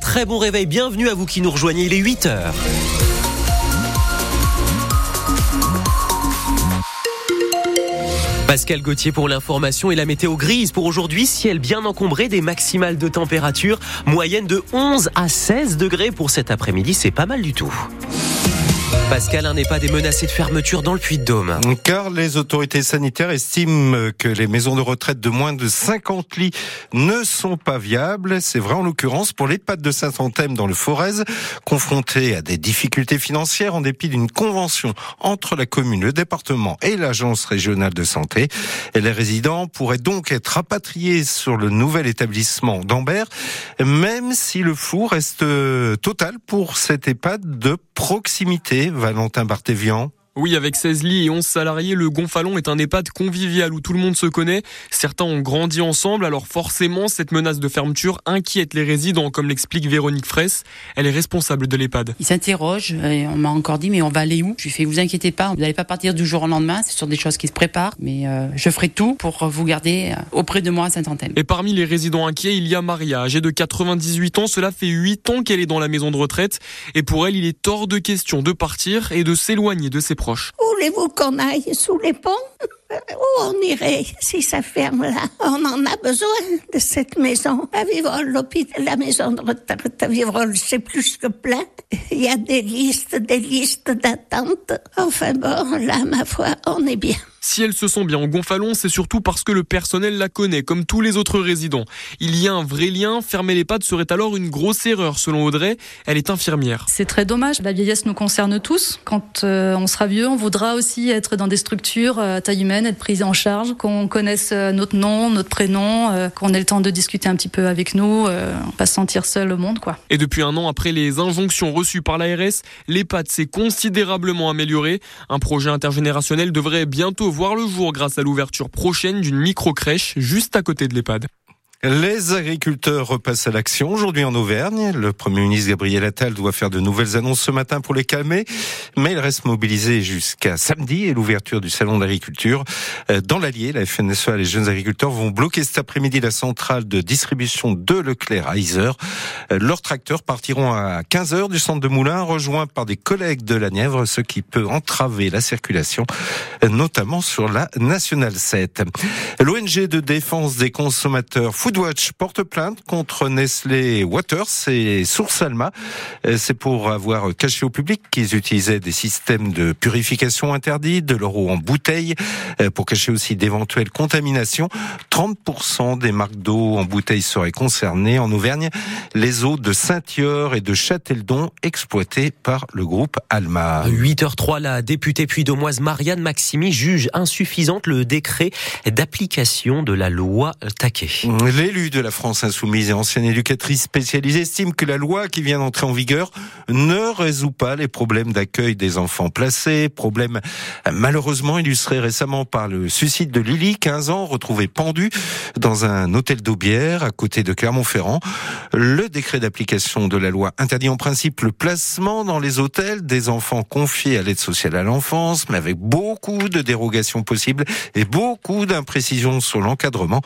Très bon réveil, bienvenue à vous qui nous rejoignez, il est 8 heures. Pascal Gauthier pour l'information et la météo grise pour aujourd'hui. Ciel bien encombré, des maximales de température moyenne de 11 à 16 degrés pour cet après-midi. C'est pas mal du tout. Pascal, un pas des menacé de fermeture dans le Puy-de-Dôme. Car les autorités sanitaires estiment que les maisons de retraite de moins de 50 lits ne sont pas viables. C'est vrai en l'occurrence pour l'EHPAD de Saint-Anthème dans le Forez, confronté à des difficultés financières en dépit d'une convention entre la commune, le département et l'agence régionale de santé. Les résidents pourraient donc être rapatriés sur le nouvel établissement d'Ambert, même si le flou reste total pour cet EHPAD de proximité Valentin Barthévian oui, avec 16 lits et 11 salariés, le Gonfalon est un EHPAD convivial où tout le monde se connaît. Certains ont grandi ensemble, alors forcément, cette menace de fermeture inquiète les résidents, comme l'explique Véronique Fraisse. Elle est responsable de l'EHPAD. Ils s'interrogent et on m'a encore dit, mais on va aller où? Je lui fais, vous inquiétez pas, vous n'allez pas partir du jour au lendemain, c'est sur des choses qui se préparent, mais euh, je ferai tout pour vous garder euh, auprès de moi à Saint-Anthème. Et parmi les résidents inquiets, il y a Maria, âgée de 98 ans. Cela fait 8 ans qu'elle est dans la maison de retraite. Et pour elle, il est hors de question de partir et de s'éloigner de ses voulez-vous qu'on aille sous les ponts? Où on irait si ça ferme là? On en a besoin de cette maison. À l'hôpital, la maison de retraite à Vivrol, c'est plus que plein. Il y a des listes, des listes d'attente. Enfin bon, là, ma foi, on est bien. Si elle se sent bien en Gonfalon, c'est surtout parce que le personnel la connaît, comme tous les autres résidents. Il y a un vrai lien. Fermer les pattes serait alors une grosse erreur, selon Audrey. Elle est infirmière. C'est très dommage. La vieillesse nous concerne tous. Quand euh, on sera vieux, on voudra aussi être dans des structures euh, à taille humaine, être pris en charge, qu'on connaisse euh, notre nom, notre prénom, qu'on ait le temps de discuter un petit peu avec nous, pas se sentir seul au monde, quoi. Et depuis un an, après les injonctions reçues par l'ARS, l'EHPAD s'est considérablement amélioré. Un projet intergénérationnel devrait bientôt voir le jour grâce à l'ouverture prochaine d'une micro-crèche juste à côté de l'EHPAD. Les agriculteurs repassent à l'action aujourd'hui en Auvergne. Le Premier ministre Gabriel Attal doit faire de nouvelles annonces ce matin pour les calmer, mais il reste mobilisé jusqu'à samedi et l'ouverture du salon d'agriculture. Euh, dans l'Allier, la FNSEA et les jeunes agriculteurs vont bloquer cet après-midi la centrale de distribution de Leclerc à Isère. Euh, leurs tracteurs partiront à 15 heures du centre de Moulins, rejoints par des collègues de la Nièvre, ce qui peut entraver la circulation, euh, notamment sur la Nationale 7. L'ONG de défense des consommateurs Foodwatch porte plainte contre Nestlé Waters et Source Alma. Euh, c'est pour avoir caché au public qu'ils utilisaient des systèmes de purification interdits, de leur eau en bouteille, euh, pour cacher aussi d'éventuelles contaminations. 30% des marques d'eau en bouteille seraient concernées. En Auvergne, les eaux de Saint-Yor et de Châteldon exploitées par le groupe Alma. 8h03, la députée puy-domoise Marianne Maximi juge insuffisante le décret d'application de la loi Taquet. L'élu de la France insoumise et ancienne éducatrice spécialisée estime que la loi qui vient d'entrer en vigueur ne résout pas les problèmes d'accueil des enfants placés, problème malheureusement illustré récemment par le suicide de Lily, 15 ans, retrouvée pendue dans un hôtel d'Aubière à côté de Clermont-Ferrand. Le décret d'application de la loi interdit en principe le placement dans les hôtels des enfants confiés à l'aide sociale à l'enfance, mais avec beaucoup de dérogations possibles et beaucoup d'imprécisions sur l'encadrement.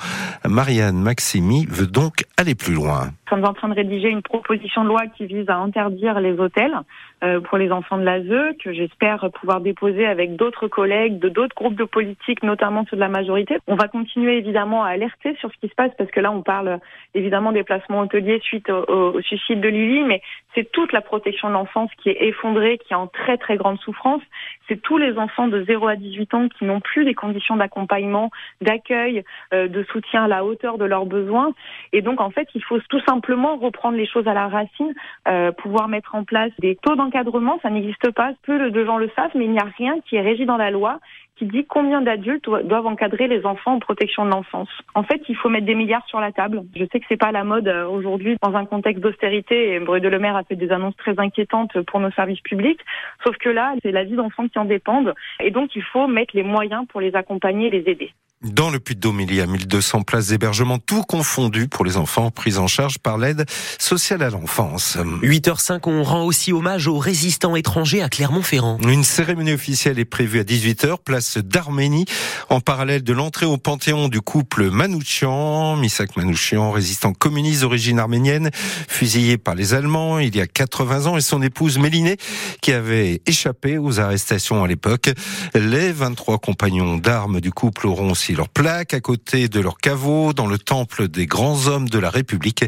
Marianne Max Maximi veut donc aller plus loin. Nous sommes en train de rédiger une proposition de loi qui vise à interdire les hôtels euh, pour les enfants de l'ASE, que j'espère pouvoir déposer avec d'autres collègues de d'autres groupes de politique, notamment ceux de la majorité. On va continuer évidemment à alerter sur ce qui se passe parce que là, on parle évidemment des placements hôteliers suite au, au suicide de Lily, mais c'est toute la protection de l'enfance qui est effondrée, qui est en très très grande souffrance. C'est tous les enfants de 0 à 18 ans qui n'ont plus les conditions d'accompagnement, d'accueil, euh, de soutien à la hauteur de leurs besoins. Et donc, en fait, il faut tout simplement reprendre les choses à la racine, euh, pouvoir mettre en place des taux d'encadrement. Ça n'existe pas, peu de gens le savent, mais il n'y a rien qui est régi dans la loi qui dit combien d'adultes doivent encadrer les enfants en protection de l'enfance. En fait, il faut mettre des milliards sur la table. Je sais que c'est pas la mode euh, aujourd'hui dans un contexte d'austérité et Bruno Le Maire a fait des annonces très inquiétantes pour nos services publics. Sauf que là, c'est la vie d'enfants qui en dépendent et donc il faut mettre les moyens pour les accompagner et les aider. Dans le Puy-de-Dôme, il y a 1200 places d'hébergement, tout confondu pour les enfants pris en charge par l'aide sociale à l'enfance. 8h05, on rend aussi hommage aux résistants étrangers à Clermont-Ferrand. Une cérémonie officielle est prévue à 18h, place d'Arménie, en parallèle de l'entrée au Panthéon du couple Manouchian, Misak Manouchian, résistant communiste d'origine arménienne, fusillé par les Allemands il y a 80 ans, et son épouse Mélinée, qui avait échappé aux arrestations à l'époque. Les 23 compagnons d'armes du couple auront aussi leur plaque à côté de leur caveau dans le temple des grands hommes de la République.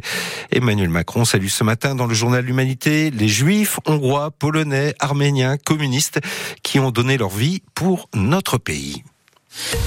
Emmanuel Macron salue ce matin dans le journal L'Humanité les juifs, hongrois, polonais, arméniens, communistes qui ont donné leur vie pour notre pays.